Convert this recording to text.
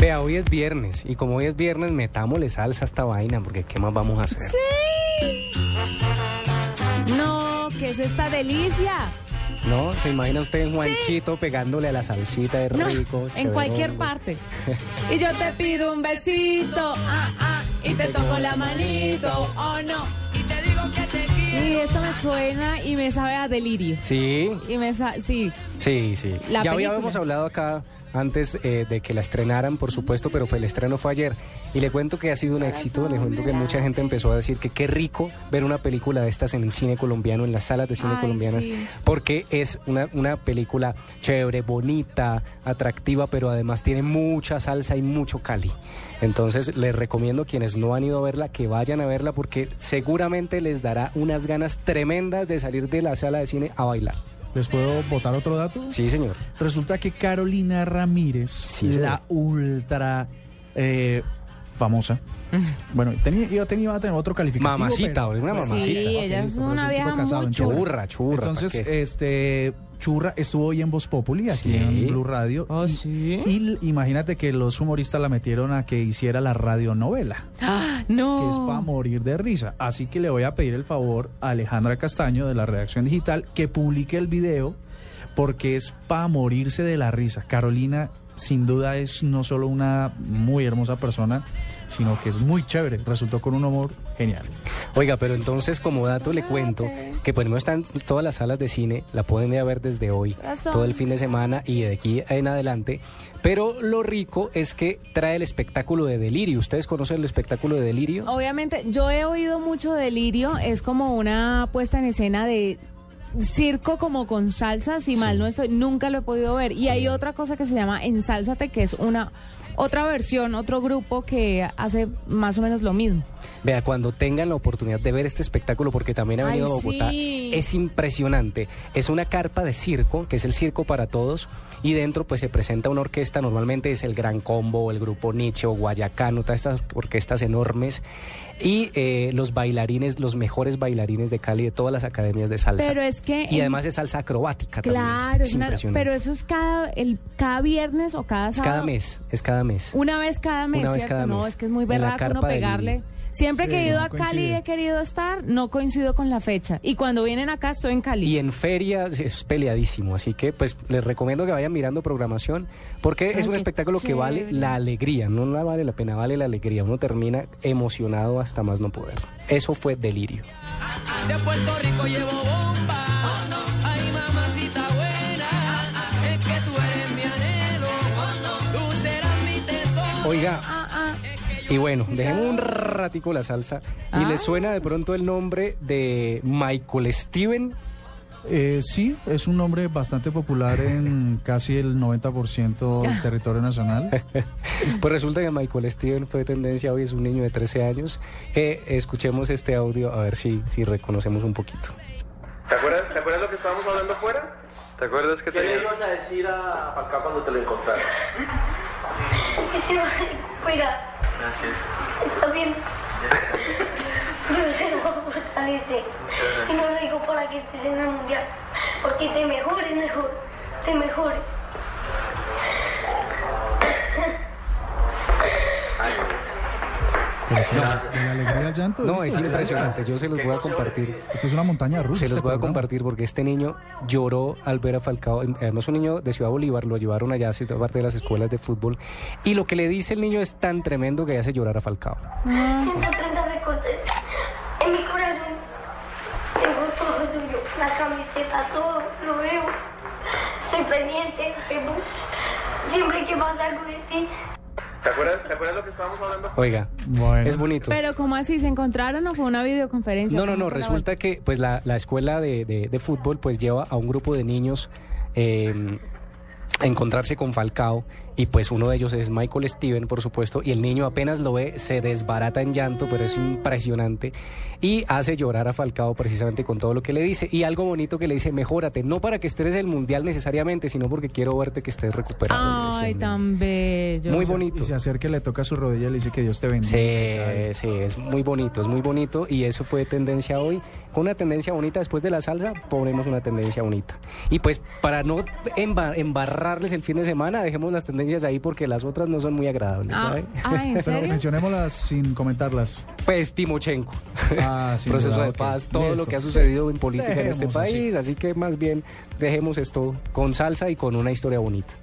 Vea, hoy es viernes y como hoy es viernes, metámosle salsa a esta vaina porque ¿qué más vamos a hacer? No, ¿qué es esta delicia? ¿No? ¿Se imagina usted en Juanchito pegándole a la salsita de No, rico? en cualquier parte. Y yo te pido un besito, ah, ah, y te toco la manito, oh no. Y te digo que te quiero. Y esto me suena y me sabe a delirio. Sí, Y me sa sí. sí, sí. La ya película. habíamos hablado acá antes eh, de que la estrenaran, por supuesto, pero fue, el estreno fue ayer. Y le cuento que ha sido un éxito, le cuento que mucha gente empezó a decir que qué rico ver una película de estas en el cine colombiano, en las salas de cine Ay, colombianas, sí. porque es una, una película chévere, bonita, atractiva, pero además tiene mucha salsa y mucho cali. Entonces les recomiendo a quienes no han ido a verla que vayan a verla porque seguramente les dará unas ganas tremendas de salir de la sala de cine a bailar. ¿Les puedo botar otro dato? Sí, señor. Resulta que Carolina Ramírez, Sí, la ultra eh, famosa, bueno, tenía, yo tenía iba a tener otro calificativo. Mamacita, pero- es una Pues mamacita. Sí, ella es una vieja mucho. Churra. Churra. Entonces, este Churra estuvo hoy en Voz Populi, aquí Sí. en Blue Radio. ¿Oh, y, sí? y imagínate que los humoristas la metieron a que hiciera la radionovela, Ah, que es no. para morir de risa. Así que le voy a pedir el favor a Alejandra Castaño de la redacción digital que publique el video porque es para morirse de la risa. Carolina sin duda es no solo una muy hermosa persona, sino que es muy chévere. Resultó con un humor genial. Oiga, pero entonces como dato le cuento que pues no están todas las salas de cine, la pueden ir a ver desde hoy, todo el fin de semana y de aquí en adelante. Pero lo rico es que trae el espectáculo de Delirio. ¿Ustedes conocen el espectáculo de Delirio? Obviamente, yo he oído mucho delirio, es como una puesta en escena de circo como con salsa, si mal no estoy, nunca lo he podido ver. Y hay otra cosa que se llama Ensálzate, que es una otra versión, otro grupo que hace más o menos lo mismo. Vea, cuando tengan la oportunidad de ver este espectáculo, porque también ha Ay, venido a Bogotá, sí. es impresionante. Es una carpa de circo, que es el circo para todos, y dentro pues se presenta una orquesta, normalmente es el Gran Combo, el Grupo Nietzsche o Guayacano, todas estas orquestas enormes, y eh, los bailarines, los mejores bailarines de Cali de todas las academias de salsa. Pero es que Y en- además es salsa acrobática Claro, también. es una- pero eso es cada, el, cada viernes o cada es sábado. cada mes, es cada mes. Una vez cada mes, Una vez ¿cierto? cada no, mes. es que es muy verdad uno del pegarle. Siempre que he ido no a Cali coincide. he querido estar, no coincido con la fecha. Y cuando vienen acá estoy en Cali. Y en ferias es peleadísimo, así que pues les recomiendo que vayan mirando programación porque es un espectáculo que vale la alegría, no la vale la pena, vale la alegría. Uno termina emocionado hasta más no poder. Eso fue delirio. De Puerto Rico llevo bomba. Oiga, Ah, ah. y bueno, dejemos un ratico la salsa y Ah. les suena de pronto el nombre de Michael Steven. Eh, sí, es un nombre bastante popular en casi el 90% del territorio nacional. Pues resulta que Michael Steven fue tendencia hoy, es un niño de 13 años. Eh, escuchemos este audio a ver si, si reconocemos un poquito. ¿Te acuerdas, ¿Te acuerdas lo que estábamos hablando afuera? ¿Te acuerdas que ¿Qué le tenías... ibas a decir a Falcao cuando te lo encontraras? Que se va fuera. Gracias. Está bien. Pero se lo fortalece. Y no lo digo para que estés en el mundial. Porque te mejores mejor. Te mejores. La alegría al llanto? No, es impresionante, yo se los voy a compartir. Esto es una montaña rusa. Se los este voy a compartir porque este niño lloró al ver a Falcao. Además, un niño de Ciudad Bolívar, lo llevaron allá, a parte de las escuelas de fútbol. Y lo que le dice el niño es tan tremendo que hace llorar a Falcao. 130 recortes en mi corazón. Tengo todo suyo. La camiseta, todo. Lo veo. Estoy pendiente. Siempre que pasa algo de ti. ¿Te acuerdas, ¿Te acuerdas lo que estábamos hablando? Oiga, Bueno. es bonito. Pero ¿cómo así? ¿Se encontraron o fue una videoconferencia? No, no, ¿Cómo no, resulta que pues la, la escuela de, de- de fútbol pues lleva a un grupo de niños eh, a encontrarse con Falcao Y pues uno de ellos es Michael Steven, por supuesto, y el niño apenas lo ve, se desbarata en llanto, pero es impresionante. Y hace llorar a Falcao precisamente con todo lo que le dice. Y algo bonito que le dice, mejórate, no para que estés en el Mundial necesariamente, sino porque quiero verte que estés recuperado. Ay, tan bello. Muy bonito. Y se acerca y le toca su rodilla y le dice que Dios te bendiga. Sí, sí, es muy bonito, es muy bonito y eso fue tendencia hoy. Con una tendencia bonita después de la salsa, ponemos una tendencia bonita. Y pues para no emba- embarrarles el fin de semana, dejemos las tendencias ahí porque las otras no son muy agradables, Ah, ¿sabe? ah, ¿en Pero mencionémoslas sin comentarlas. Pues Timochenko, Ah, sin proceso de paz, todo Listo. lo que ha sucedido en política en este así. país, así que más bien dejemos esto con salsa y con una historia bonita.